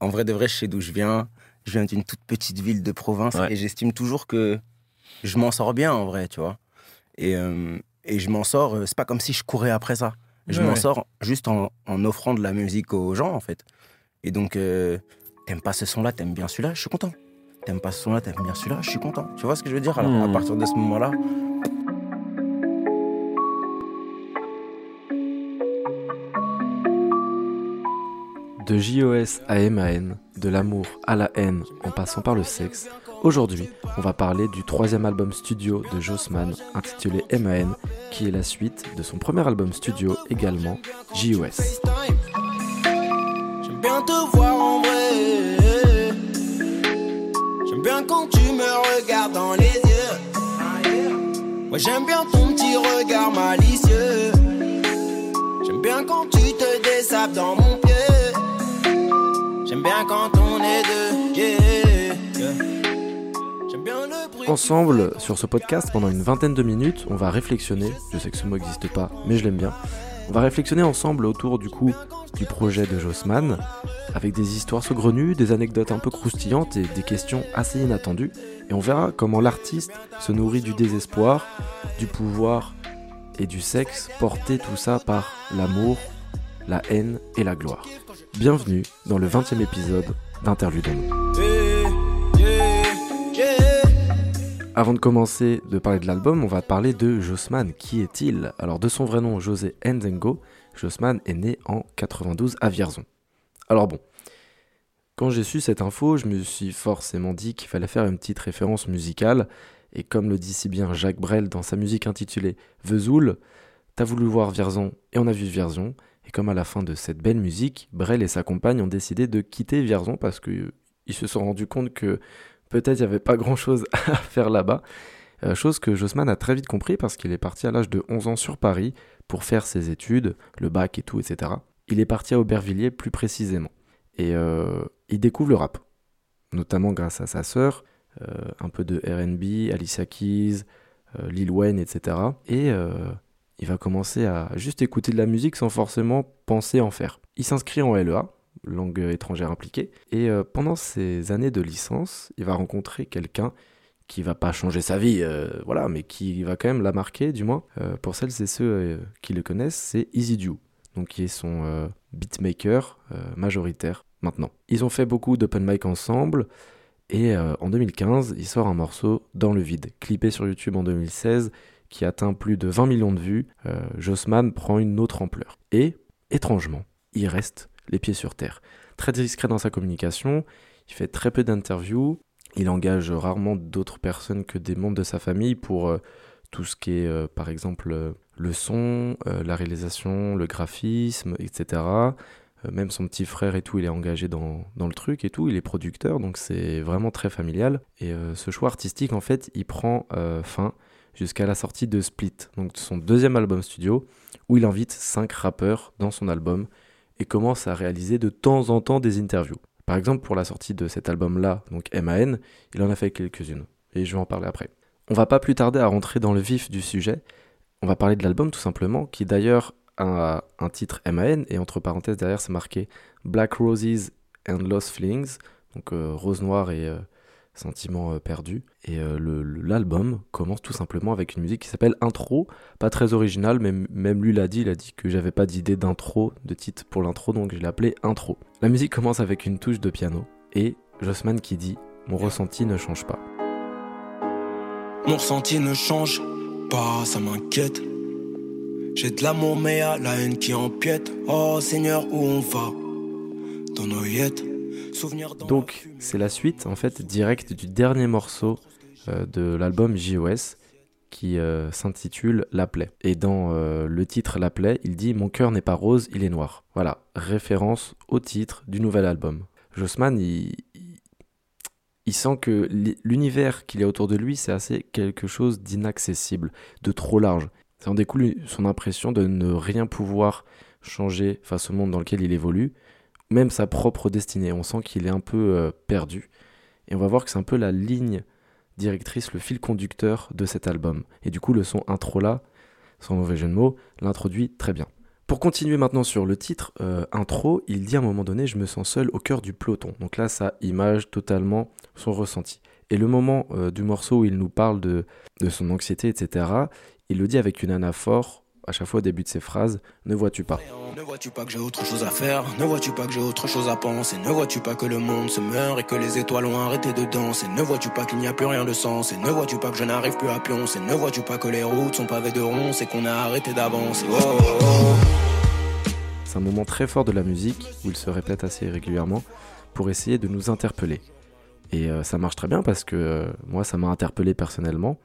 en vrai de vrai, je sais d'où je viens. Je viens d'une toute petite ville de province Ouais. et j'estime toujours que je m'en sors bien en vrai, tu vois. Et, euh, et je m'en sors, euh, c'est pas comme si je courais après ça. Je Ouais, m'en ouais. sors juste en, en offrant de la musique aux gens, en fait. Et donc, euh, t'aimes pas ce son-là, t'aimes bien celui-là, je suis content. T'aimes pas ce son-là, t'aimes bien celui-là, je suis content. Tu vois ce que je veux dire? Alors, Hmm. à partir de ce moment-là, De JOS à MAN, de l'amour à la haine en passant par le sexe, aujourd'hui on va parler du troisième album studio de Jossman intitulé MAN qui est la suite de son premier album studio également, JOS. J'aime bien te voir en vrai. J'aime bien quand tu me regardes dans les yeux. Ouais, j'aime bien ton petit regard malicieux. J'aime bien quand tu te désapes dans mon bien quand on est deux. yeah, yeah. J'aime bien le bruit. Ensemble, sur ce podcast, pendant une vingtaine de minutes, on va réflexionner, je sais que ce mot n'existe pas, mais je l'aime bien, on va réflexionner ensemble autour du coup du projet de Jossman, avec des histoires saugrenues, des anecdotes un peu croustillantes et des questions assez inattendues, et on verra comment l'artiste se nourrit du désespoir, du pouvoir et du sexe, porté tout ça par l'amour, la haine et la gloire. Bienvenue dans le 20e épisode d'Interlude. Avant de commencer de parler de l'album, on va parler de Jossman. Qui est-il? Alors, de son vrai nom, José Nzengo, Jossman est né en 92 à Vierzon. Alors bon, quand j'ai su cette info, je me suis forcément dit qu'il fallait faire une petite référence musicale. Et comme le dit si bien Jacques Brel dans sa musique intitulée Vesoul, t'as voulu voir Vierzon et on a vu Vierzon. Comme à la fin de cette belle musique, Brel et sa compagne ont décidé de quitter Vierzon parce qu'ils se sont rendus compte que peut-être il n'y avait pas grand-chose à faire là-bas. Euh, chose que Jossman a très vite compris parce qu'il est parti à l'âge de 11 ans sur Paris pour faire ses études, le bac et tout, etc. Il est parti à Aubervilliers plus précisément. Et euh, il découvre le rap, notamment grâce à sa sœur, euh, un peu de RB, Alicia Keys, euh, Lil Wayne, etc. Et euh, il va commencer à juste écouter de la musique sans forcément penser en faire. Il s'inscrit en LEA, langue étrangère impliquée, et euh, pendant ses années de licence, il va rencontrer quelqu'un qui va pas changer sa vie, euh, voilà, mais qui va quand même la marquer, du moins. Euh, pour celles et ceux qui le connaissent, c'est Easy Dew, donc qui est son beatmaker majoritaire maintenant. Ils ont fait beaucoup d'open mic ensemble, et en 2015, il sort un morceau dans le vide, clippé sur YouTube en 2016, qui atteint plus de 20 millions de vues. Euh, Jossman prend une autre ampleur. Et, étrangement, il reste les pieds sur terre. Très discret dans sa communication, il fait très peu d'interviews, il engage rarement d'autres personnes que des membres de sa famille pour euh, tout ce qui est, euh, par exemple, euh, le son, la réalisation, le graphisme, etc. Même son petit frère et tout, il est engagé dans, dans le truc et tout, il est producteur, donc c'est vraiment très familial. Et ce choix artistique, en fait, il prend fin jusqu'à la sortie de Split, donc son deuxième album studio, où il invite cinq rappeurs dans son album et commence à réaliser de temps en temps des interviews. Par exemple, pour la sortie de cet album-là, donc MAN, il en a fait quelques-unes, et je vais en parler après. On va pas plus tarder à rentrer dans le vif du sujet, on va parler de l'album tout simplement, qui d'ailleurs a un titre MAN, et entre parenthèses derrière c'est marqué Black Roses and Lost Feelings, donc euh, rose noire et euh, sentiments euh, perdus. Et euh, l'album commence tout simplement avec une musique qui s'appelle Intro, pas très originale, mais même lui l'a dit, il a dit que j'avais pas d'idée d'intro, de titre pour l'intro, donc je l'ai appelé Intro. La musique commence avec une touche de piano, et Jossman qui dit Mon ressenti ne change pas. Mon ressenti ne change pas, ça m'inquiète. J'ai de l'amour, mais à la haine qui empiète. Oh Seigneur, où on va? Dans nos. Donc, c'est la suite, en fait, directe du dernier morceau euh, de l'album JOS qui euh, s'intitule La plaie. Et dans euh, le titre La plaie, il dit Mon cœur n'est pas rose, il est noir. Voilà, référence au titre du nouvel album. Jossman, il, il- sent que l'univers qu'il y a autour de lui, c'est assez quelque chose d'inaccessible, de trop large. Ça en découle son impression de ne rien pouvoir changer face au monde dans lequel il évolue, même sa propre destinée. On sent qu'il est un peu euh, perdu. Et on va voir que c'est un peu la ligne directrice, le fil conducteur de cet album. Et du coup, le son intro là, sans mauvais jeu de mots, l'introduit très bien. Pour continuer maintenant sur le titre, euh, intro, il dit à un moment donné Je me sens seul au cœur du peloton. Donc là, ça image totalement son ressenti. Et le moment euh, du morceau où il nous parle de, de son anxiété, etc., il le dit avec une anaphore à chaque fois au début de ses phrases Ne vois-tu pas? Ne vois-tu pas que j'ai autre chose à faire? Ne vois-tu pas que j'ai autre chose à penser? Ne vois-tu pas que le monde se meurt et que les étoiles ont arrêté de danser? Ne vois-tu pas qu'il n'y a plus rien de sens? Et ne vois-tu pas que je n'arrive plus à pioncer Ne vois-tu pas que les routes sont pavées de ronces et qu'on a arrêté d'avancer? Oh, oh, oh. C'est un moment très fort de la musique où il se répète assez régulièrement pour essayer de nous interpeller. Et euh, ça marche très bien parce que euh, moi, ça m'a interpellé personnellement.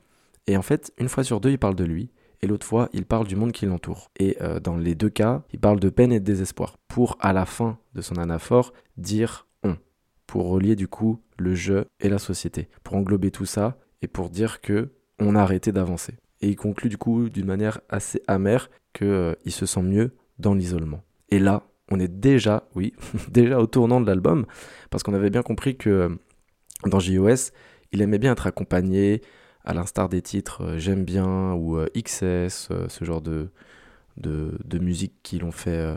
Et en fait, une fois sur deux, il parle de lui. Et l'autre fois, il parle du monde qui l'entoure. Et euh, dans les deux cas, il parle de peine et de désespoir. Pour, à la fin de son anaphore, dire on. Pour relier du coup le je et la société. Pour englober tout ça et pour dire que on a arrêté d'avancer. Et il conclut du coup d'une manière assez amère qu'il il se sent mieux dans l'isolement. Et là, on est déjà, oui, déjà au tournant de l'album, parce qu'on avait bien compris que dans JOS, il aimait bien être accompagné, à l'instar des titres euh, J'aime bien ou euh, XS, euh, ce genre de, musique qui l'ont fait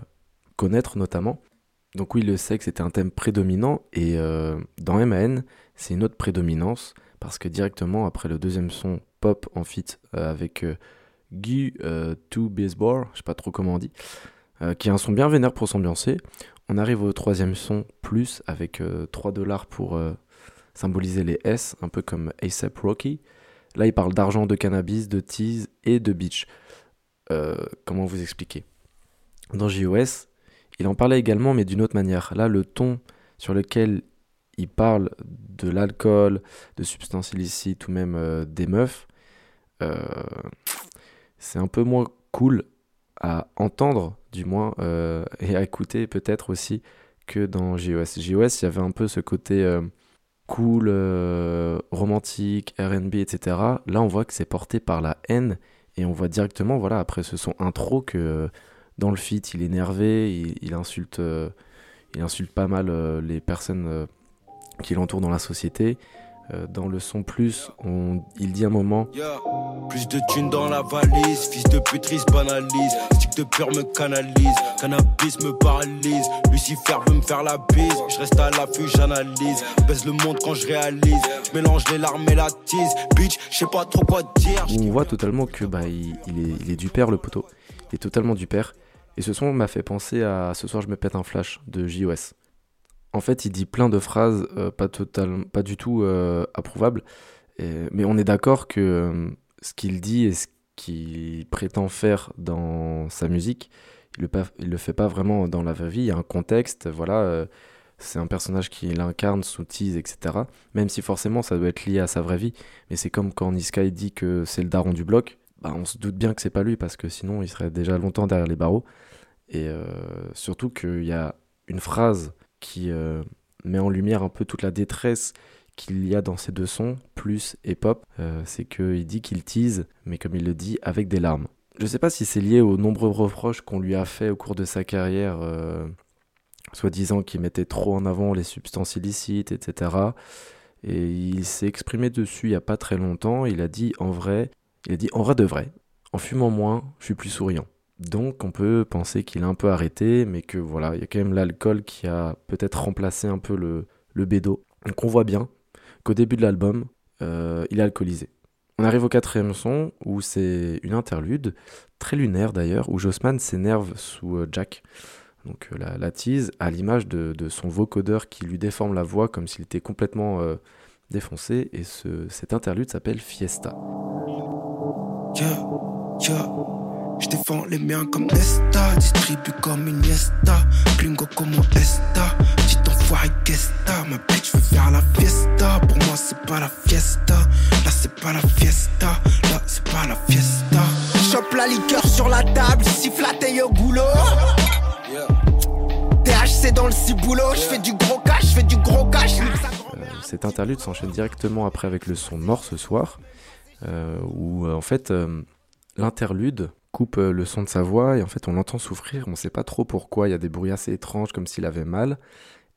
connaître notamment. Donc oui, le sexe était un thème prédominant et dans MAN, c'est une autre prédominance parce que directement après le deuxième son pop en feat avec Guy To Baseball, je sais pas trop comment on dit, qui est un son bien vénère pour s'ambiancer. On arrive au troisième son plus avec 3 dollars pour symboliser les S, un peu comme ASAP Rocky. Là, il parle d'argent, de cannabis, de tease et de beach. Euh, comment vous expliquer? Dans JOS, il en parlait également, mais d'une autre manière. Là, le ton sur lequel il parle de l'alcool, de substances illicites ou même euh, des meufs, euh, c'est un peu moins cool à entendre, du moins, et à écouter peut-être aussi que dans JOS. JOS, il y avait un peu ce côté cool, euh, romantique, RB, etc. Là, on voit que c'est porté par la haine et on voit directement, voilà, après ce son intro, que euh, dans le feat, il est énervé, il, insulte, euh, il insulte pas mal les personnes qui l'entourent dans la société. Euh, dans le son plus, on, il dit un moment. Plus de thunes dans la valise, fils de putris banalise, stick de peur me canalise, cannabis me paralyse, Lucifer veut me faire la bise, je reste à l'affût, j'analyse, baisse le monde quand je réalise, je mélange les larmes et la tease, bitch, je sais pas trop quoi dire. On voit totalement que bah, il, est, il est du père le poteau, il est totalement du père, et ce son m'a fait penser à Ce soir je me pète un flash de JOS en fait, il dit plein de phrases euh, pas, du tout euh, approuvables. mais on est d'accord que euh, ce qu'il dit et ce qu'il prétend faire dans sa musique, il le, le fait pas vraiment dans la vraie vie. Il y a un contexte, voilà. c'est un personnage qui l'incarne sous tease, etc. Même si forcément ça doit être lié à sa vraie vie. Mais c'est comme quand Niska dit que c'est le daron du bloc. Bah, on se doute bien que c'est pas lui parce que sinon il serait déjà longtemps derrière les barreaux. Et surtout qu'il y a une phrase qui euh, met en lumière un peu toute la détresse qu'il y a dans ces deux sons, plus et pop, euh, c'est qu'il dit qu'il tease, mais comme il le dit, avec des larmes. Je ne sais pas si c'est lié aux nombreux reproches qu'on lui a fait au cours de sa carrière, euh, soi-disant qu'il mettait trop en avant les substances illicites, etc. Et il s'est exprimé dessus il n'y a pas très longtemps. Il a dit en vrai, il a dit en vrai de vrai, en fumant moins, je suis plus souriant. Donc on peut penser qu'il a un peu arrêté, mais que voilà, il y a quand même l'alcool qui a peut-être remplacé un peu le, le bédo. Donc on voit bien qu'au début de l'album, euh, il est alcoolisé. On arrive au quatrième son, où c'est une interlude, très lunaire d'ailleurs, où Jossman s'énerve sous euh, Jack. Donc euh, la, tease, à l'image de, son vocodeur qui lui déforme la voix comme s'il était complètement défoncé. Et ce, cet interlude s'appelle Fiesta. Je défends les miens comme Nesta, distribue comme une Iniesta, Klingo comme Esta, petit enfoiré Kesta, ma bitch veut faire la fiesta, pour moi c'est pas la fiesta, là c'est pas la fiesta, là c'est pas la fiesta. Chope la liqueur sur la table, siffle la au goulot. THC dans le ciboulot, je fais du gros cash, je fais du gros cash. Euh, cette interlude s'enchaîne directement après avec le son mort ce soir, euh, où euh, en fait l'interlude coupe euh, le son de sa voix et en fait on l'entend souffrir, on ne sait pas trop pourquoi, il y a des bruits assez étranges comme s'il avait mal,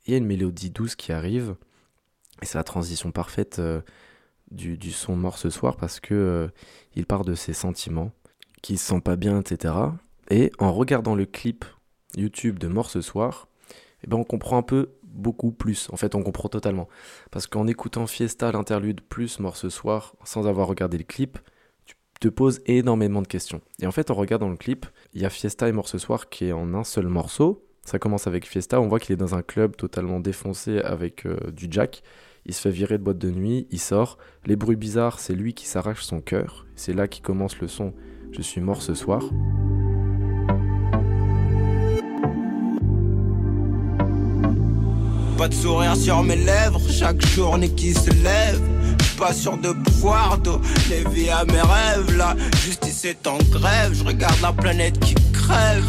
et il y a une mélodie douce qui arrive, et c'est la transition parfaite euh, du, son mort ce soir parce que euh, il part de ses sentiments, qu'il se sent pas bien, etc. Et en regardant le clip YouTube de Mort ce soir, eh ben on comprend un peu beaucoup plus. En fait, on comprend totalement. Parce qu'en écoutant Fiesta, l'interlude, plus Mort ce soir, sans avoir regardé le clip, te poses énormément de questions. Et en fait, en regardant le clip, il y a Fiesta et Mort ce soir qui est en un seul morceau. Ça commence avec Fiesta, on voit qu'il est dans un club totalement défoncé avec euh, du jack. Il se fait virer de boîte de nuit, il sort. Les bruits bizarres, c'est lui qui s'arrache son cœur. C'est là qui commence le son Je suis mort ce soir. Pas de sourire sur mes lèvres, chaque journée qui se lève. Pas sûr de pouvoir vie à mes rêves. La justice est en grève, je regarde la planète qui crève.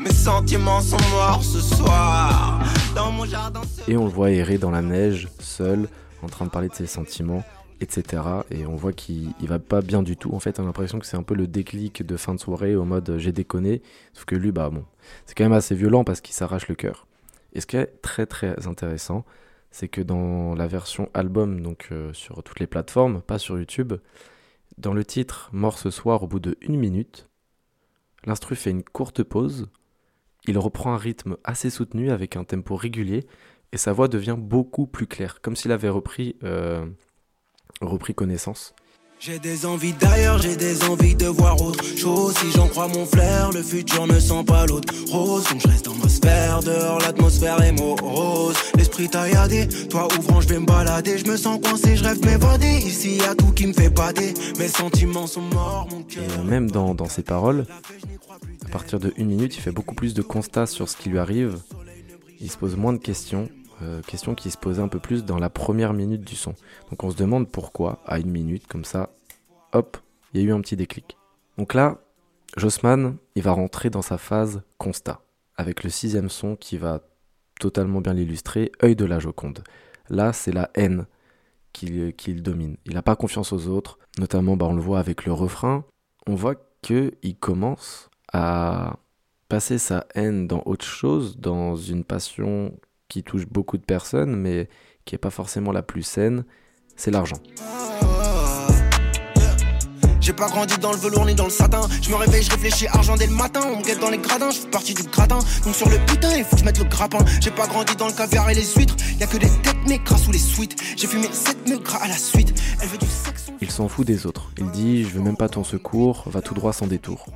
Mes sentiments sont morts ce soir. Dans mon jardin. Et on le voit errer dans la neige, seul, en train de parler de ses sentiments, etc. Et on voit qu'il va pas bien du tout. En fait, on a l'impression que c'est un peu le déclic de fin de soirée au mode j'ai déconné. Sauf que lui, bah bon, c'est quand même assez violent parce qu'il s'arrache le cœur. Et ce qui est très très intéressant, c'est que dans la version album, donc euh, sur toutes les plateformes, pas sur YouTube, dans le titre Mort ce soir, au bout de une minute, l'instru fait une courte pause, il reprend un rythme assez soutenu avec un tempo régulier, et sa voix devient beaucoup plus claire, comme s'il avait repris, euh, repris connaissance. J'ai des envies d'ailleurs, j'ai des envies de voir autre chose. Si j'en crois mon flair, le futur ne sent pas l'autre rose. Donc je reste dans ma sphère, dehors l'atmosphère est morose. L'esprit tailladé, toi ouvrant, je vais me balader. Je me sens coincé, je rêve m'évader. Ici y a tout qui me fait bader. Mes sentiments sont morts, mon cœur. Et même dans, dans ses paroles, à partir de une minute, il fait beaucoup plus de constats sur ce qui lui arrive. Il se pose moins de questions. Euh, questions qui se posaient un peu plus dans la première minute du son. Donc on se demande pourquoi, à une minute, comme ça, hop, il y a eu un petit déclic. Donc là, Jossman, il va rentrer dans sa phase constat, avec le sixième son qui va totalement bien l'illustrer, œil de la Joconde. Là, c'est la haine qu'il domine. Il n'a pas confiance aux autres, notamment bah, on le voit avec le refrain. On voit qu'il commence à passer sa haine dans autre chose, dans une passion qui touche beaucoup de personnes, mais qui n'est pas forcément la plus saine, c'est l'argent. J'ai pas grandi dans le velours ni dans le satin. Je me réveille, je réfléchis argent dès le matin. On me guette dans les gradins, je fais partie du gratin. Donc sur le putain, il faut que je mette le grappin. J'ai pas grandi dans le caviar et les huîtres. Y a que des têtes maigres sous les suites. J'ai fumé 7 mecs gras à la suite. Elle veut du sexe. Il s'en fout des autres. Il dit Je veux même pas ton secours, va tout droit sans détour.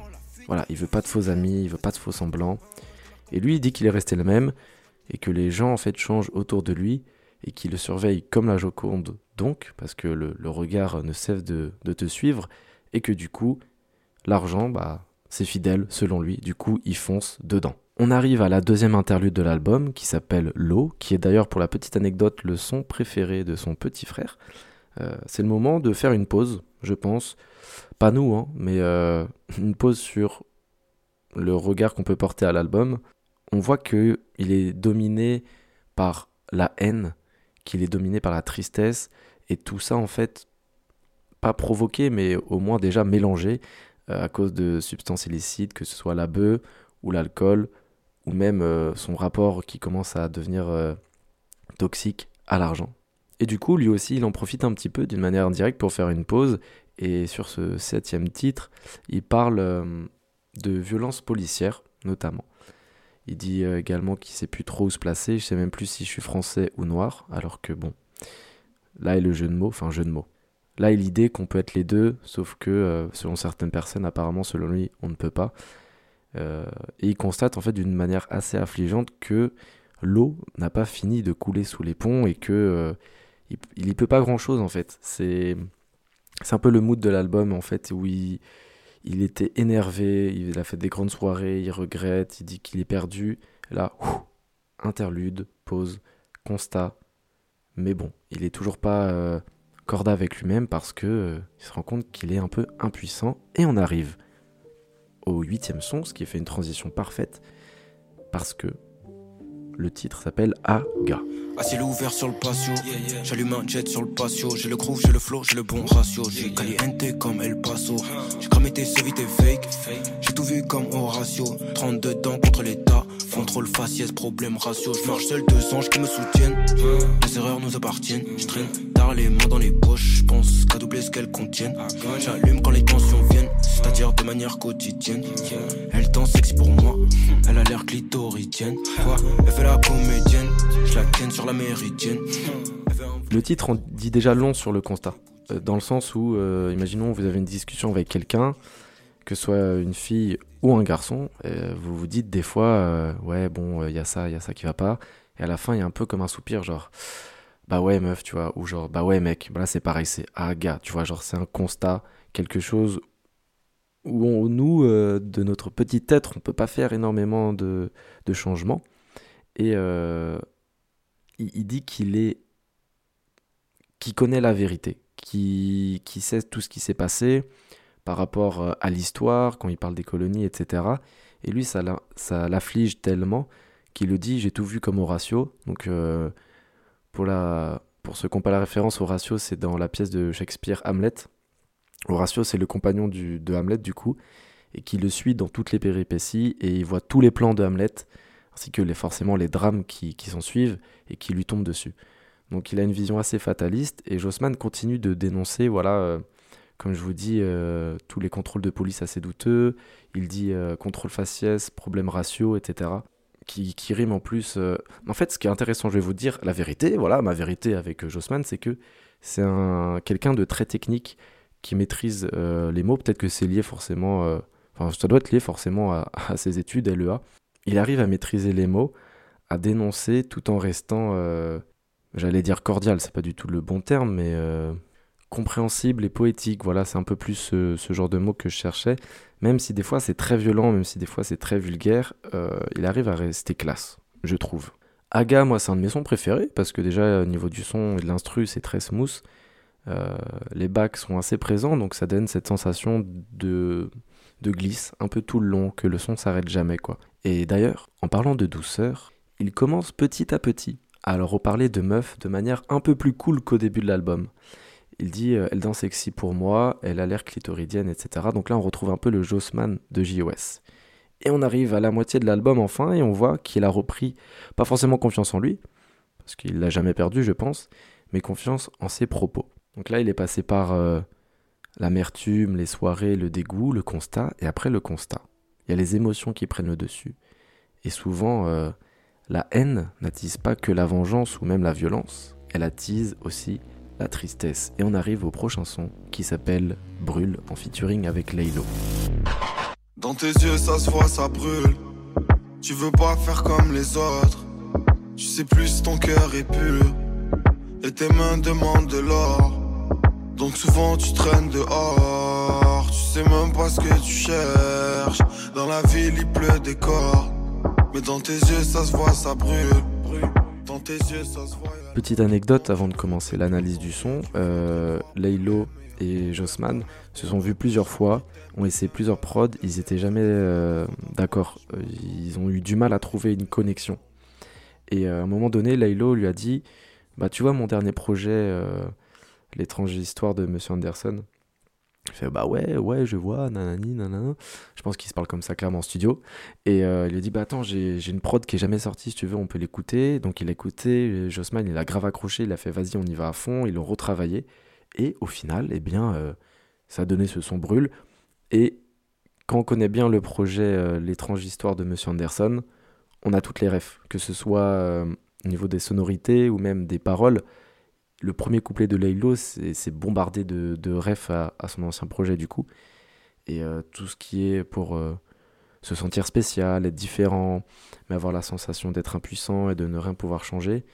Voilà, il veut pas de faux amis, il veut pas de faux semblants. Et lui, il dit qu'il est resté le même et que les gens en fait changent autour de lui et qui le surveillent comme la Joconde donc, parce que le, regard ne cesse de, te suivre, et que du coup, l'argent, bah, c'est fidèle selon lui, du coup, il fonce dedans. On arrive à la deuxième interlude de l'album qui s'appelle L'eau, qui est d'ailleurs pour la petite anecdote le son préféré de son petit frère. Euh, c'est le moment de faire une pause, je pense. Pas nous, hein, mais euh, une pause sur le regard qu'on peut porter à l'album, on voit qu'il est dominé par la haine, qu'il est dominé par la tristesse, et tout ça en fait, pas provoqué, mais au moins déjà mélangé euh, à cause de substances illicites, que ce soit la bœuf ou l'alcool, ou même euh, son rapport qui commence à devenir euh, toxique à l'argent. Et du coup, lui aussi, il en profite un petit peu d'une manière indirecte pour faire une pause. Et sur ce septième titre, il parle de violence policière, notamment. Il dit euh, également qu'il sait plus trop où se placer. Je sais même plus si je suis français ou noir. Alors que bon, là est le jeu de mots, enfin jeu de mots. Là est l'idée qu'on peut être les deux, sauf que euh, selon certaines personnes, apparemment selon lui, on ne peut pas. Euh, et il constate en fait d'une manière assez affligeante que l'eau n'a pas fini de couler sous les ponts et que il, n'y peut pas grand chose en fait. C'est un peu le mood de l'album en fait où il il était énervé, il a fait des grandes soirées, il regrette, il dit qu'il est perdu. Là, interlude, pause, constat. Mais bon, il est toujours pas euh, corda avec lui-même parce que euh, il se rend compte qu'il est un peu impuissant. Et on arrive au huitième son, ce qui fait une transition parfaite parce que le titre s'appelle Aga. Ah, ciel ouvert sur le patio. J'allume un jet sur le patio. J'ai le groove, j'ai le flow, j'ai le bon ratio. J'ai caliente comme El Paso. J'ai cramé tes vite fake. J'ai tout vu comme Horatio. 32 dents contre l'état. Contrôle faciès, problème ratio. Je marche seul, deux anges qui me soutiennent. Les erreurs nous appartiennent. Je traîne tard les mains dans les poches. Je pense qu'à doubler ce qu'elles contiennent. J'allume quand les tensions viennent. C'est-à-dire de manière quotidienne. Elle danse sexy pour moi, elle a l'air clitoridienne. Quoi? Elle fait la comédienne, je la ken sur la méridienne. Le titre en dit déjà long sur le constat. Euh, Dans le sens où, euh, imaginons, vous avez une discussion avec quelqu'un, que ce soit une fille ou un garçon, et vous vous dites des fois, euh, ouais, bon, il y a ça, il y a ça qui va pas. Et à la fin, il y a un peu comme un soupir, genre, bah ouais, meuf, tu vois, ou genre, bah ouais, mec. Bah là, c'est pareil, c'est ah, gars, tu vois, genre, c'est un constat, quelque chose où on- nous, euh, de notre petit être, on peut pas faire énormément de, changements. Et euh, il, dit qu'il est. qu'il connaît la vérité, qui, qui sait tout ce qui s'est passé par rapport euh, à l'histoire, quand il parle des colonies, etc. Et lui, ça ça l'afflige tellement qu'il le dit j'ai tout vu comme Horatio. Donc, pour, la, pour ceux qui n'ont pas la référence, Horatio, c'est dans la pièce de Shakespeare Hamlet. Horatio, c'est le compagnon de Hamlet, du coup, et qui le suit dans toutes les péripéties, et il voit tous les plans de Hamlet, ainsi que les, forcément les drames qui, s'en suivent, et qui lui tombent dessus. Donc il a une vision assez fataliste, et Jossman continue de dénoncer, voilà, euh, comme je vous dis, euh, tous les contrôles de police assez douteux, il dit euh, contrôle faciès, problème ratio, etc. Qui, qui rime en plus. En fait, ce qui est intéressant, je vais vous dire la vérité, voilà, ma vérité avec Jossman, c'est que c'est un quelqu'un de très technique qui maîtrise euh, les mots. Peut-être que c'est lié forcément, euh, enfin, ça doit être lié forcément à, ses études LEA. Il arrive à maîtriser les mots, à dénoncer tout en restant, euh, j'allais dire cordial, c'est pas du tout le bon terme, mais compréhensible et poétique. Voilà, c'est un peu plus ce, ce genre de mots que je cherchais. Même si des fois c'est très violent, même si des fois c'est très vulgaire, il arrive à rester classe, je trouve. Aga, moi, c'est un de mes sons préférés parce que déjà, au niveau du son et de l'instru, c'est très smooth. Euh, les bacs sont assez présents, donc ça donne cette sensation de, glisse un peu tout le long, que le son s'arrête jamais, quoi. Et d'ailleurs, en parlant de douceur, il commence petit à petit à leur reparler de meuf de manière un peu plus cool qu'au début de l'album. Il dit euh, Elle danse sexy pour moi, elle a l'air clitoridienne, etc. Donc là, on retrouve un peu le Jossman de JOS. Et on arrive à la moitié de l'album enfin, et on voit qu'il a repris, pas forcément confiance en lui, parce qu'il l'a jamais perdu, je pense, mais confiance en ses propos. Donc là, il est passé par euh, l'amertume, les soirées, le dégoût, le constat, et après le constat. Il y a les émotions qui prennent le dessus. Et souvent, euh, la haine n'attise pas que la vengeance ou même la violence, elle attise aussi la tristesse. Et on arrive au prochain son qui s'appelle Brûle en featuring avec Laylo. Dans tes yeux, ça se voit, ça brûle. Tu veux pas faire comme les autres. Tu sais plus ton cœur est pur. Et tes mains demandent de l'or. Donc souvent tu traînes dehors. Tu sais même pas ce que tu cherches. Dans la ville, il pleut des corps. Mais dans tes yeux, ça se voit, ça brûle. Dans tes yeux, ça se voit. Petite anecdote avant de commencer l'analyse du son, euh, Laylo et Jossman se sont vus plusieurs fois, ont essayé plusieurs prods, ils étaient jamais euh, d'accord. Euh, Ils ont eu du mal à trouver une connexion. Et euh, à un moment donné, Laylo lui a dit Bah, tu vois, mon dernier projet, L'étrange histoire de Monsieur Anderson. Il fait Bah ouais, ouais, je vois, nanani, nanana. Je pense qu'il se parle comme ça clairement en studio. Et euh, il lui dit Bah attends, j'ai une prod qui est jamais sortie, si tu veux, on peut l'écouter. Donc il a écouté, Jossman, il a grave accroché, il a fait Vas-y, on y va à fond, ils l'ont retravaillé. Et au final, eh bien, euh, ça a donné ce son brûle. Et quand on connaît bien le projet euh, L'étrange histoire de Monsieur Anderson, on a toutes les refs, que ce soit euh, au niveau des sonorités ou même des paroles. Le premier couplet de Laylo, c'est bombardé de, de refs à, son ancien projet du coup. Et euh, tout ce qui est pour euh, se sentir spécial, être différent, mais avoir la sensation d'être impuissant et de ne rien pouvoir changer,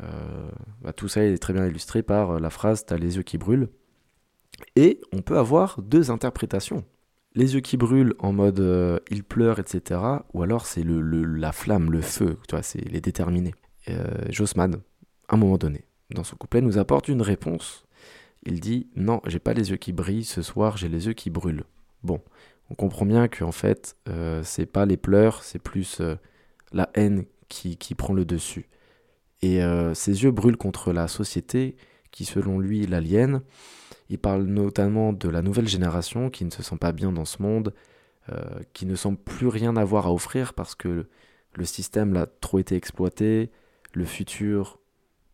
euh, bah, tout ça est très bien illustré par la phrase T'as les yeux qui brûlent. Et on peut avoir deux interprétations. Les yeux qui brûlent en mode il pleure, etc. Ou alors c'est le, la flamme, le feu, tu vois, c'est les déterminés. Jossman, à un moment donné, dans son couplet, nous apporte une réponse. Il dit Non, j'ai pas les yeux qui brillent, ce soir j'ai les yeux qui brûlent. Bon, on comprend bien que en fait, euh, c'est pas les pleurs, c'est plus euh, la haine qui, qui prend le dessus. Et euh, ses yeux brûlent contre la société qui, selon lui, l'aliène. Il parle notamment de la nouvelle génération qui ne se sent pas bien dans ce monde, euh, qui ne semble plus rien avoir à offrir parce que le système l'a trop été exploité, le futur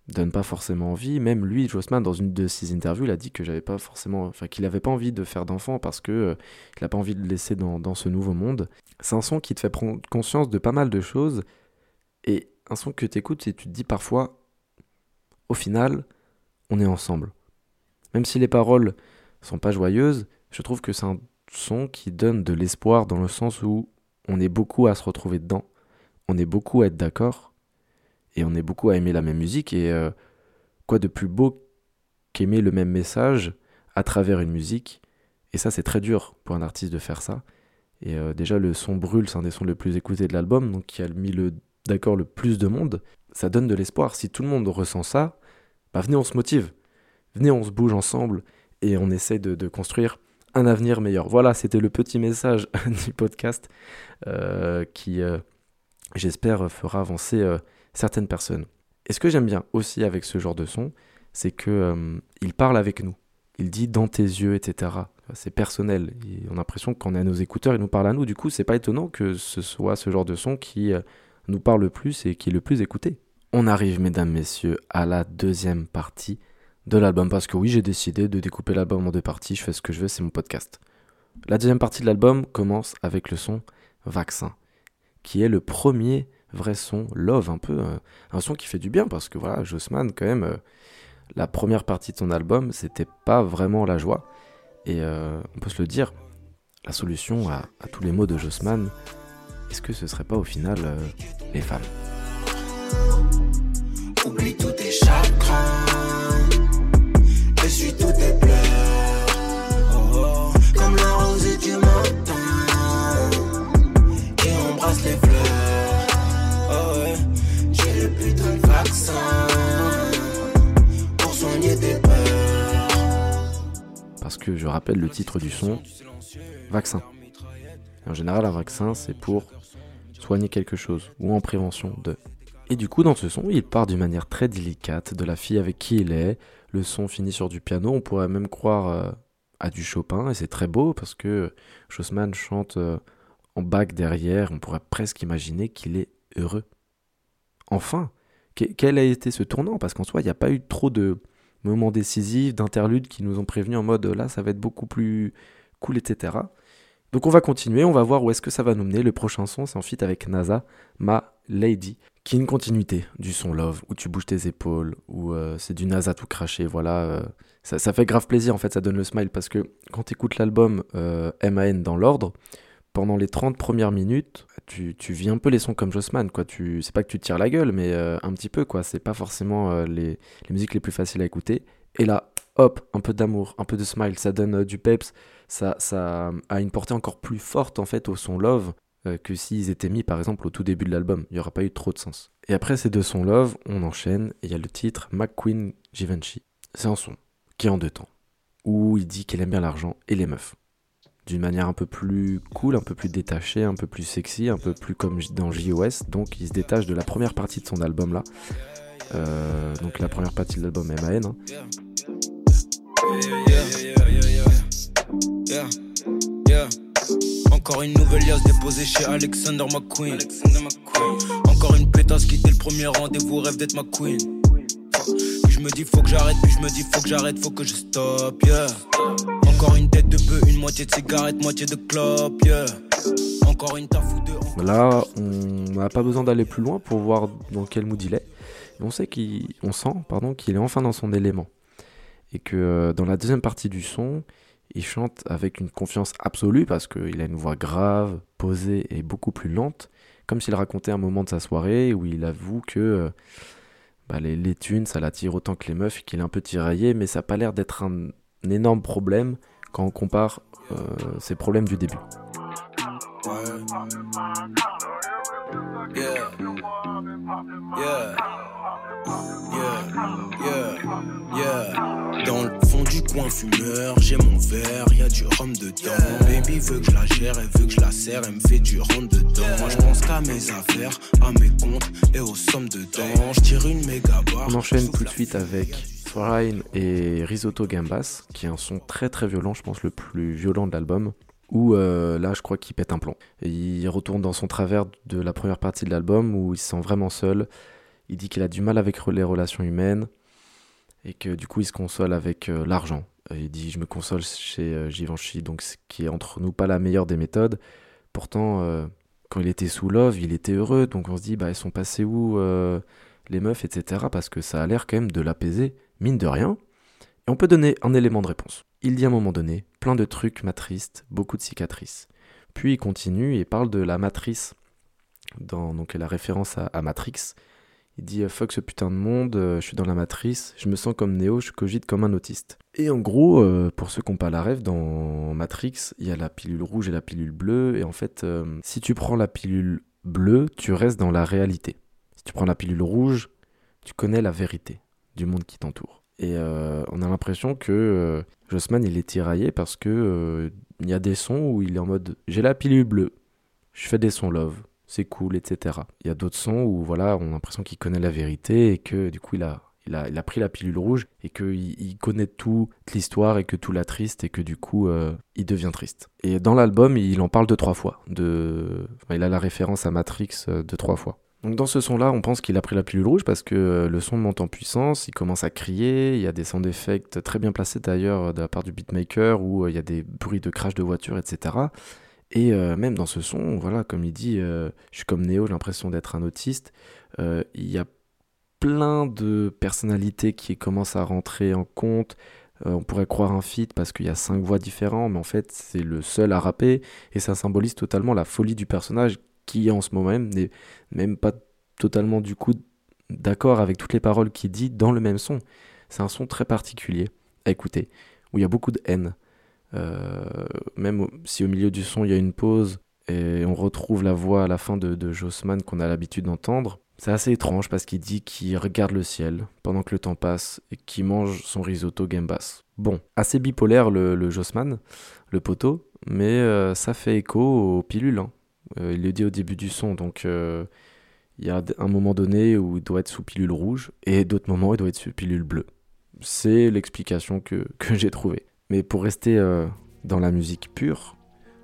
donne pas forcément envie. Même lui, Jossman, dans une de ses interviews, il a dit que j'avais pas forcément, enfin qu'il avait pas envie de faire d'enfant parce que euh, il a pas envie de le laisser dans, dans ce nouveau monde. C'est un son qui te fait prendre conscience de pas mal de choses et un son que tu écoutes et tu te dis parfois, au final, on est ensemble. Même si les paroles sont pas joyeuses, je trouve que c'est un son qui donne de l'espoir dans le sens où on est beaucoup à se retrouver dedans, on est beaucoup à être d'accord et on est beaucoup à aimer la même musique et euh, quoi de plus beau qu'aimer le même message à travers une musique? Et ça c'est très dur pour un artiste de faire ça. Et euh, déjà le son brûle c'est un des sons les plus écoutés de l'album donc qui a mis le d'accord le plus de monde. Ça donne de l'espoir. Si tout le monde ressent ça bah venez on se motive. Venez on se bouge ensemble et on essaie de, construire un avenir meilleur. Voilà, c'était le petit message du podcast euh, qui, j'espère, fera avancer certaines personnes. Et ce que j'aime bien aussi avec ce genre de son, c'est que il parle avec nous. Il dit dans tes yeux, etc. C'est personnel. on a l'impression qu'on est à nos écouteurs, il nous parle à nous. Du coup, c'est pas étonnant que ce soit ce genre de son qui nous parle le plus et qui est le plus écouté. On arrive, mesdames, messieurs, à la deuxième partie de l'album parce que oui, j'ai décidé de découper l'album en deux parties, je fais ce que je veux, c'est mon podcast. La deuxième partie de l'album commence avec le son Vaccin, qui est le premier vrai son love, un peu euh, un son qui fait du bien parce que voilà, Jossman quand même euh, la première partie de son album, c'était pas vraiment la joie. Et euh, on peut se le dire, la solution à, tous les mots de Jossman, est-ce que ce serait pas au final les femmes? Le titre du son, vaccin. En général, un vaccin, c'est pour soigner quelque chose ou en prévention de. Et du coup, dans ce son, il part d'une manière très délicate de la fille avec qui il est, le son finit sur du piano. On pourrait même croire euh, à du Chopin, et c'est très beau parce que Jossman chante euh, en bac derrière. On pourrait presque imaginer qu'il est heureux. Enfin, quel a été ce tournant? Parce qu'en soi, il n'y a pas eu trop de moments décisifs, d'interludes qui nous ont prévenus en mode là, ça va être beaucoup plus cool, etc. Donc on va continuer, on va voir où est-ce que ça va nous mener. Le prochain son, c'est en fit avec NASA, Ma Lady qui est une continuité du son Love, où tu bouges tes épaules, où euh, c'est du NASA tout craché, voilà. Euh, ça, fait grave plaisir, en fait, ça donne le smile, parce que quand tu écoutes l'album euh, MAN dans l'ordre, pendant les 30 premières minutes, tu, vis un peu les sons comme Jossman, quoi. C'est pas que tu tires la gueule, mais un petit peu, quoi. C'est pas forcément les, les, musiques les plus faciles à écouter. Et là, hop, un peu d'amour, un peu de smile, ça donne du peps, ça, a une portée encore plus forte, en fait, au son Love. Euh, que s'ils étaient mis par exemple au tout début de l'album. Il n'y aurait pas eu trop de sens. Et après ces deux sons Love, on enchaîne et il y a le titre McQueen Givenchy. C'est un son qui est en deux temps, où il dit qu'il aime bien l'argent et les meufs. D'une manière un peu plus cool, un peu plus détachée, un peu plus sexy, un peu plus comme dans JOS. Donc il se détache de la première partie de son album là. Euh, donc la première partie de l'album MAN. Hein. Encore une nouvelle liasse déposée chez Alexander McQueen. Encore une pétasse qui dès le premier rendez-vous rêve d'être McQueen. je me dis faut que j'arrête, puis je me dis faut que j'arrête, faut que je stop, yeah. Encore une de une moitié de cigarette, moitié de clope. Encore une. Là, on n'a pas besoin d'aller plus loin pour voir dans quel mood il est. on sait qu'il, on sent, pardon, qu'il est enfin dans son élément. Et que euh, dans la deuxième partie du son, il chante avec une confiance absolue parce qu'il a une voix grave, posée et beaucoup plus lente, comme s'il racontait un moment de sa soirée où il avoue que euh, bah, les, thunes, ça l'attire autant que les meufs, qu'il est un peu tiraillé, mais ça n'a pas l'air d'être un, énorme problème quand on compare euh, ses problèmes du début. Dans le fond du coin fumeur, j'ai mon verre, y a du rhum dedans. Baby veut que je la gère, elle veut que je la serre, elle me fait du rhum dedans. Moi je pense qu'à mes affaires, à mes comptes et aux sommes dedans. Je tire une méga barre. On enchaîne tout de suite avec Fine et Risotto Gambas, qui est un son très très violent, je pense le plus violent de l'album où euh, là je crois qu'il pète un plomb. Il retourne dans son travers de la première partie de l'album où il se sent vraiment seul, Il dit qu'il a du mal avec les relations humaines et que du coup il se console avec euh, l'argent. Il dit je me console chez euh, Givenchy, donc ce qui est entre nous pas la meilleure des méthodes. Pourtant, quand il était sous Love, il était heureux, donc on se dit bah ils sont passés où les meufs, etc. Parce que ça a l'air quand même de l'apaiser, mine de rien. Et on peut donner un élément de réponse. Il dit à un moment donné, plein de trucs matristes, beaucoup de cicatrices. Puis il continue et parle de la matrice, dans donc la référence à, Matrix. Il dit fuck ce putain de monde, euh, je suis dans la matrice, je me sens comme Neo, je cogite comme un autiste. Et en gros, euh, pour ceux qui n'ont pas la rêve, dans Matrix, il y a la pilule rouge et la pilule bleue. Et en fait, euh, si tu prends la pilule bleue, tu restes dans la réalité. Si tu prends la pilule rouge, tu connais la vérité du monde qui t'entoure. Et euh, on a l'impression que euh, Jossman, il est tiraillé parce que euh, il y a des sons où il est en mode j'ai la pilule bleue, je fais des sons love, c'est cool, etc. Il y a d'autres sons où voilà, on a l'impression qu'il connaît la vérité et que du coup il a, il a, il a pris la pilule rouge et qu'il il connaît toute l'histoire et que tout l'attriste et que du coup euh, il devient triste. Et dans l'album, il en parle deux trois fois. De... il a la référence à Matrix deux trois fois. Donc dans ce son-là, on pense qu'il a pris la pilule rouge parce que euh, le son monte en puissance, il commence à crier, il y a des sound effects très bien placés d'ailleurs euh, de la part du beatmaker où euh, il y a des bruits de crash de voiture, etc. Et même dans ce son, voilà, comme il dit, je suis comme Néo, j'ai l'impression d'être un autiste. Il y a plein de personnalités qui commencent à rentrer en compte. On pourrait croire un feat parce qu'il y a cinq voix différentes, mais en fait c'est le seul à rapper et ça symbolise totalement la folie du personnage qui en ce moment même n'est même pas totalement du coup d'accord avec toutes les paroles qu'il dit dans le même son. C'est un son très particulier à écouter, où il y a beaucoup de haine. Euh, même si au milieu du son il y a une pause et on retrouve la voix à la fin de, de Jossman qu'on a l'habitude d'entendre, c'est assez étrange parce qu'il dit qu'il regarde le ciel pendant que le temps passe et qu'il mange son risotto gambas. Bon, assez bipolaire le, le Jossman, le poteau, mais euh, ça fait écho aux pilules. hein. Euh, il le dit au début du son, donc euh, il y a un moment donné où il doit être sous pilule rouge et d'autres moments où il doit être sous pilule bleue. C'est l'explication que, que j'ai trouvée. Mais pour rester euh, dans la musique pure,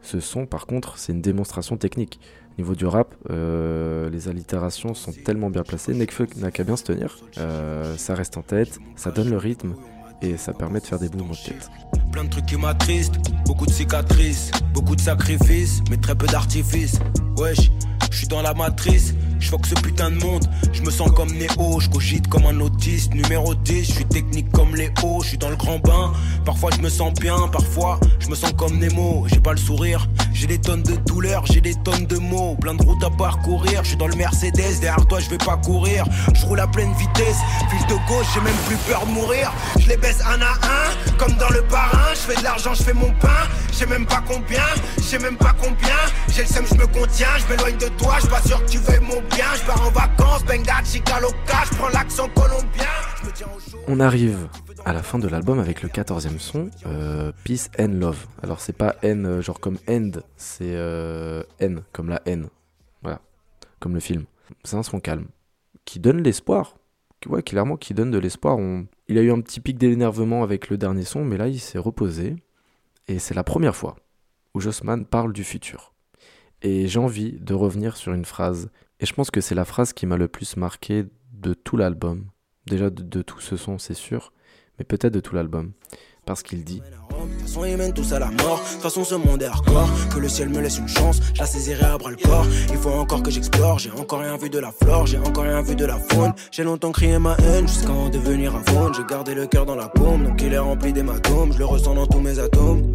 ce son par contre c'est une démonstration technique. Au niveau du rap, euh, les allitérations sont tellement bien placées, Nekfeu n'a qu'à bien se tenir. Euh, ça reste en tête, ça donne le rythme et ça permet de faire des mouvements de tête. Plein de trucs qui m'attristent, beaucoup de cicatrices, beaucoup de sacrifices, mais très peu d'artifices. Wesh, je suis dans la matrice, je que ce putain de monde. Je me sens comme Néo, je cogite comme un autiste. Numéro 10, je suis technique comme Léo, je suis dans le grand bain. Parfois je me sens bien, parfois je me sens comme Nemo. J'ai pas le sourire, j'ai des tonnes de douleurs, j'ai des tonnes de mots. Plein de routes à parcourir, je suis dans le Mercedes, derrière toi je vais pas courir. Je roule à pleine vitesse, fil de gauche, j'ai même plus peur de mourir. Je les baisse un à un, comme dans le parrain. Je fais de l'argent, je fais mon pain. Je sais même pas combien, je sais même pas combien. J'ai le seum, je me contiens, je m'éloigne de toi, je pas sûr que tu veux mon On arrive à la fin de l'album avec le 14e son, euh, Peace and Love. Alors c'est pas N euh, genre comme end, c'est euh, N comme la haine. Voilà, comme le film. C'est un son calme qui donne l'espoir. Clairement qui donne de l'espoir. Il a eu un petit pic d'énervement avec le dernier son, mais là il s'est reposé. Et c'est la première fois où Jossman parle du futur. Et j'ai envie de revenir sur une phrase. Et je pense que c'est la phrase qui m'a le plus marqué de tout l'album. Déjà de, de tout ce son, c'est sûr, mais peut-être de tout l'album. Parce qu'il dit De toute façon, ils mènent tous à la mort. De toute façon, ce monde est hardcore. Que le ciel me laisse une chance, je la saisirai à bras le corps. Il faut encore que j'explore. J'ai encore rien vu de la flore, j'ai encore rien vu de la faune. J'ai longtemps crié ma haine jusqu'à en devenir un faune. J'ai gardé le cœur dans la paume, donc il est rempli d'hématomes. Je le ressens dans tous mes atomes.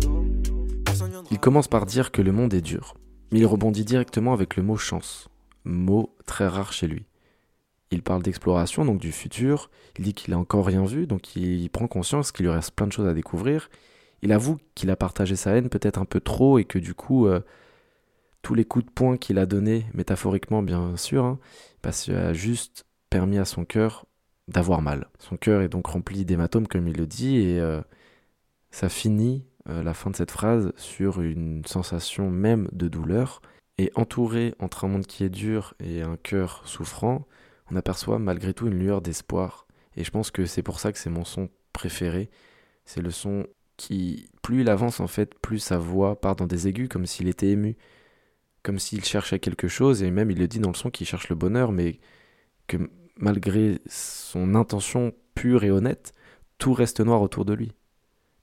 Personne viendra Il commence par dire que le monde est dur, mais il rebondit directement avec le mot chance, mot très rare chez lui. Il parle d'exploration, donc du futur, il dit qu'il a encore rien vu, donc il prend conscience qu'il lui reste plein de choses à découvrir. Il avoue qu'il a partagé sa haine peut-être un peu trop et que du coup, euh, tous les coups de poing qu'il a donnés, métaphoriquement bien sûr, hein, qu'il a juste permis à son cœur d'avoir mal. Son cœur est donc rempli d'hématomes, comme il le dit, et euh, ça finit euh, la fin de cette phrase sur une sensation même de douleur. Et entouré entre un monde qui est dur et un cœur souffrant, on aperçoit malgré tout une lueur d'espoir. Et je pense que c'est pour ça que c'est mon son préféré. C'est le son qui, plus il avance en fait, plus sa voix part dans des aigus, comme s'il était ému, comme s'il cherchait quelque chose. Et même il le dit dans le son qu'il cherche le bonheur, mais que malgré son intention pure et honnête, tout reste noir autour de lui.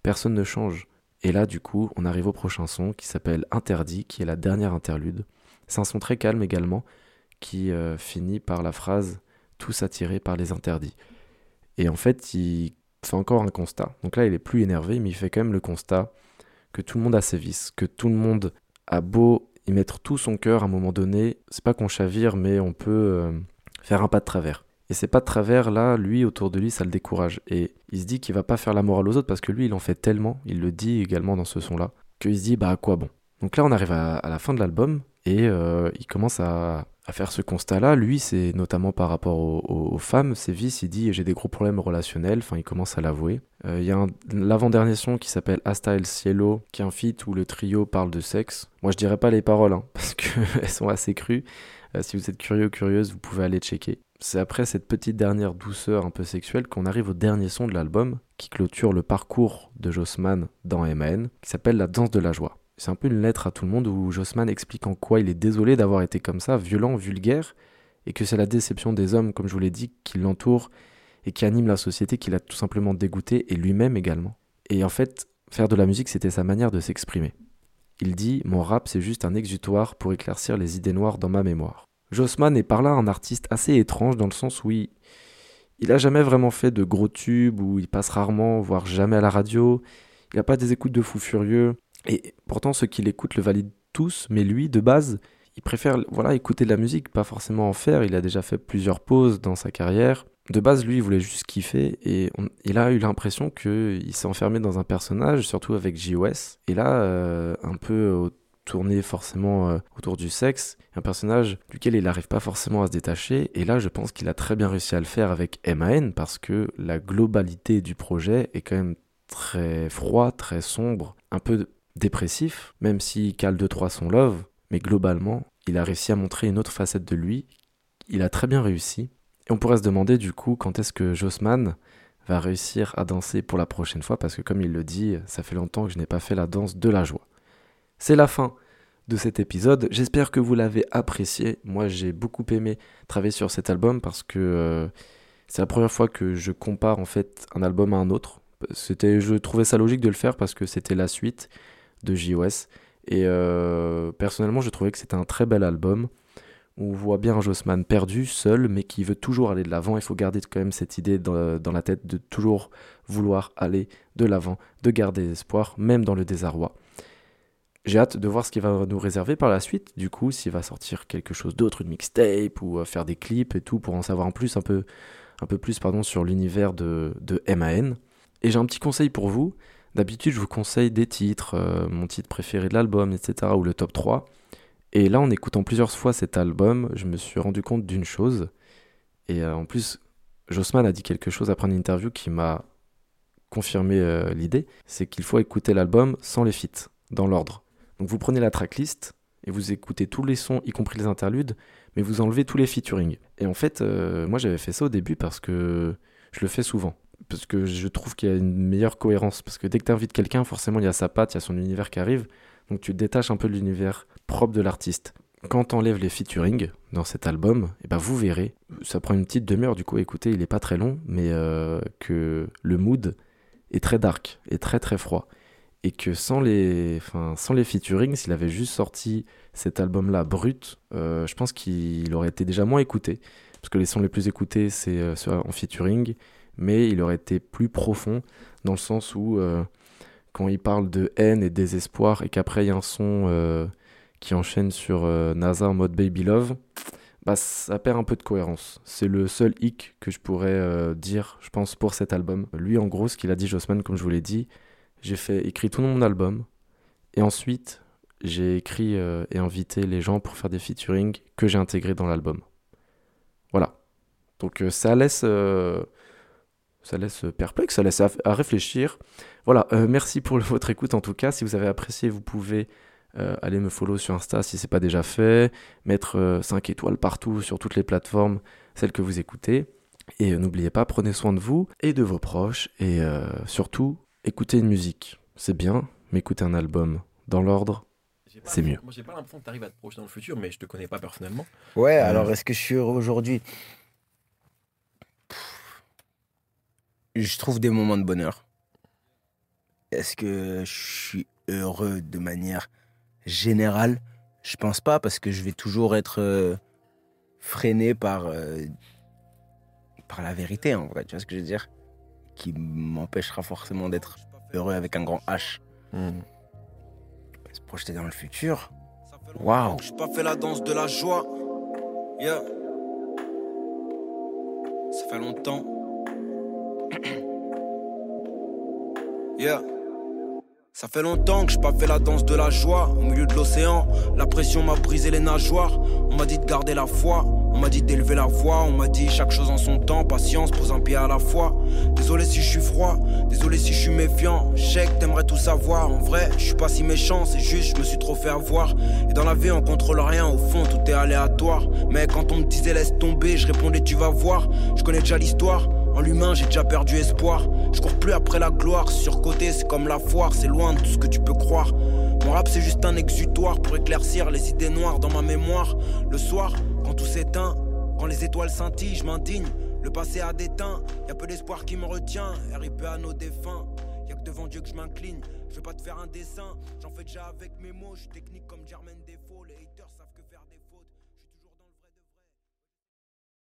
Personne ne change. Et là, du coup, on arrive au prochain son qui s'appelle Interdit, qui est la dernière interlude. C'est un son très calme également, qui euh, finit par la phrase Tous attirés par les interdits. Et en fait, il fait encore un constat. Donc là, il est plus énervé, mais il fait quand même le constat que tout le monde a ses vices, que tout le monde a beau y mettre tout son cœur à un moment donné. C'est pas qu'on chavire, mais on peut euh, faire un pas de travers. Et ces pas de travers, là, lui, autour de lui, ça le décourage. Et il se dit qu'il va pas faire la morale aux autres parce que lui, il en fait tellement, il le dit également dans ce son-là, qu'il se dit, bah à quoi bon? Donc là, on arrive à, la fin de l'album et euh, il commence à, faire ce constat-là. Lui, c'est notamment par rapport aux, femmes, ses vices, il dit, j'ai des gros problèmes relationnels, enfin, il commence à l'avouer. Euh, il y a l'avant-dernier son qui s'appelle Hasta el Cielo, qui est un feat où le trio parle de sexe. Moi, je dirais pas les paroles, hein, parce qu'elles sont assez crues. Euh, si vous êtes curieux ou curieuse, vous pouvez aller checker. C'est après cette petite dernière douceur un peu sexuelle qu'on arrive au dernier son de l'album, qui clôture le parcours de Jossman dans MAN, qui s'appelle La danse de la joie. C'est un peu une lettre à tout le monde où Jossman explique en quoi il est désolé d'avoir été comme ça, violent, vulgaire, et que c'est la déception des hommes, comme je vous l'ai dit, qui l'entourent et qui anime la société, qui l'a tout simplement dégoûté, et lui-même également. Et en fait, faire de la musique, c'était sa manière de s'exprimer. Il dit Mon rap, c'est juste un exutoire pour éclaircir les idées noires dans ma mémoire. Jossman est par là un artiste assez étrange dans le sens où il, il a jamais vraiment fait de gros tubes, où il passe rarement, voire jamais à la radio. Il n'a pas des écoutes de fou furieux. Et pourtant, ceux qui l'écoutent le valident tous, mais lui, de base, il préfère voilà, écouter de la musique, pas forcément en faire. Il a déjà fait plusieurs pauses dans sa carrière de base, lui, il voulait juste kiffer et il a eu l'impression qu'il s'est enfermé dans un personnage, surtout avec JOS. Et là, euh, un peu tourné forcément euh, autour du sexe, un personnage duquel il n'arrive pas forcément à se détacher. Et là, je pense qu'il a très bien réussi à le faire avec MAN parce que la globalité du projet est quand même très froid, très sombre, un peu dépressif, même s'il cale 2-3 son love. Mais globalement, il a réussi à montrer une autre facette de lui. Il a très bien réussi. Et on pourrait se demander du coup quand est-ce que Jossman va réussir à danser pour la prochaine fois, parce que comme il le dit, ça fait longtemps que je n'ai pas fait la danse de la joie. C'est la fin de cet épisode. J'espère que vous l'avez apprécié. Moi, j'ai beaucoup aimé travailler sur cet album parce que euh, c'est la première fois que je compare en fait un album à un autre. C'était, je trouvais ça logique de le faire parce que c'était la suite de JOS. Et euh, personnellement, je trouvais que c'était un très bel album on voit bien un Jossman perdu, seul, mais qui veut toujours aller de l'avant. Il faut garder quand même cette idée dans, la tête de toujours vouloir aller de l'avant, de garder espoir, même dans le désarroi. J'ai hâte de voir ce qu'il va nous réserver par la suite, du coup, s'il va sortir quelque chose d'autre, une mixtape, ou euh, faire des clips et tout, pour en savoir plus, un peu, un peu plus pardon, sur l'univers de, MAN. Et j'ai un petit conseil pour vous. D'habitude, je vous conseille des titres, euh, mon titre préféré de l'album, etc., ou le top 3. Et là, en écoutant plusieurs fois cet album, je me suis rendu compte d'une chose. Et euh, en plus, Jossman a dit quelque chose après une interview qui m'a confirmé l'idée. C'est qu'il faut écouter l'album sans les feats, dans l'ordre. Donc vous prenez la tracklist et vous écoutez tous les sons, y compris les interludes, mais vous enlevez tous les featuring. Et en fait, euh, moi j'avais fait ça au début parce que je le fais souvent. Parce que je trouve qu'il y a une meilleure cohérence. Parce que dès que tu invites quelqu'un, forcément il y a sa patte, il y a son univers qui arrive. Donc tu détaches un peu de l'univers propre de l'artiste. Quand on enlève les featuring dans cet album, eh ben vous verrez, ça prend une petite demi-heure du coup, écoutez, il est pas très long, mais euh, que le mood est très dark, et très très froid. Et que sans les, enfin, sans les featuring, s'il avait juste sorti cet album-là brut, euh, je pense qu'il aurait été déjà moins écouté. Parce que les sons les plus écoutés, c'est euh, en featuring, mais il aurait été plus profond dans le sens où quand il parle de haine et désespoir et qu'après il y a un son euh, qui enchaîne sur euh, NASA en mode Baby Love, bah ça perd un peu de cohérence. C'est le seul hic que je pourrais euh, dire, je pense, pour cet album. Lui, en gros, ce qu'il a dit, Jossman, comme je vous l'ai dit, j'ai fait écrit tout mon album et ensuite j'ai écrit et invité les gens pour faire des featuring que j'ai intégrés dans l'album. Voilà. Donc ça laisse ça laisse perplexe, ça laisse à, réfléchir. Voilà, euh, merci pour votre écoute en tout cas. Si vous avez apprécié, vous pouvez euh, aller me follow sur Insta si ce n'est pas déjà fait, mettre 5 euh, étoiles partout sur toutes les plateformes, celles que vous écoutez. Et n'oubliez pas, prenez soin de vous et de vos proches. Et surtout, écoutez une musique. C'est bien, mais écoutez un album dans l'ordre, c'est mieux. Moi, j'ai pas l'impression que tu arrives à te projeter dans le futur, mais je te connais pas personnellement. Ouais, alors est-ce que je suis heureux aujourd'hui? Je trouve des moments de bonheur. Est-ce que je suis heureux de manière générale? Je pense pas parce que je vais toujours être euh, freiné par, euh, par la vérité en vrai, tu vois ce que je veux dire? Qui m'empêchera forcément d'être heureux avec un grand H. Hmm. Se projeter dans le futur. Waouh J'ai pas fait la danse de la joie. Yeah. Ça fait longtemps. yeah. Ça fait longtemps que j'ai pas fait la danse de la joie au milieu de l'océan. La pression m'a brisé les nageoires. On m'a dit de garder la foi. On m'a dit d'élever la voix. On m'a dit chaque chose en son temps. Patience, pose un pied à la fois. Désolé si je suis froid. Désolé si je suis méfiant. Je t'aimerais tout savoir. En vrai, je suis pas si méchant. C'est juste, je me suis trop fait avoir. Et dans la vie, on contrôle rien. Au fond, tout est aléatoire. Mais quand on me disait laisse tomber, je répondais tu vas voir. Je connais déjà l'histoire. En l'humain, j'ai déjà perdu espoir. Je cours plus après la gloire. Surcoté, c'est comme la foire, c'est loin de tout ce que tu peux croire. Mon rap, c'est juste un exutoire pour éclaircir les idées noires dans ma mémoire. Le soir, quand tout s'éteint, quand les étoiles scintillent, je m'indigne. Le passé a déteint, y a peu d'espoir qui me retient. RIP à nos défunts. Y a que devant Dieu que je m'incline. Je vais pas te faire un dessin, j'en fais déjà avec mes mots. Je technique comme Jermaine Defoe.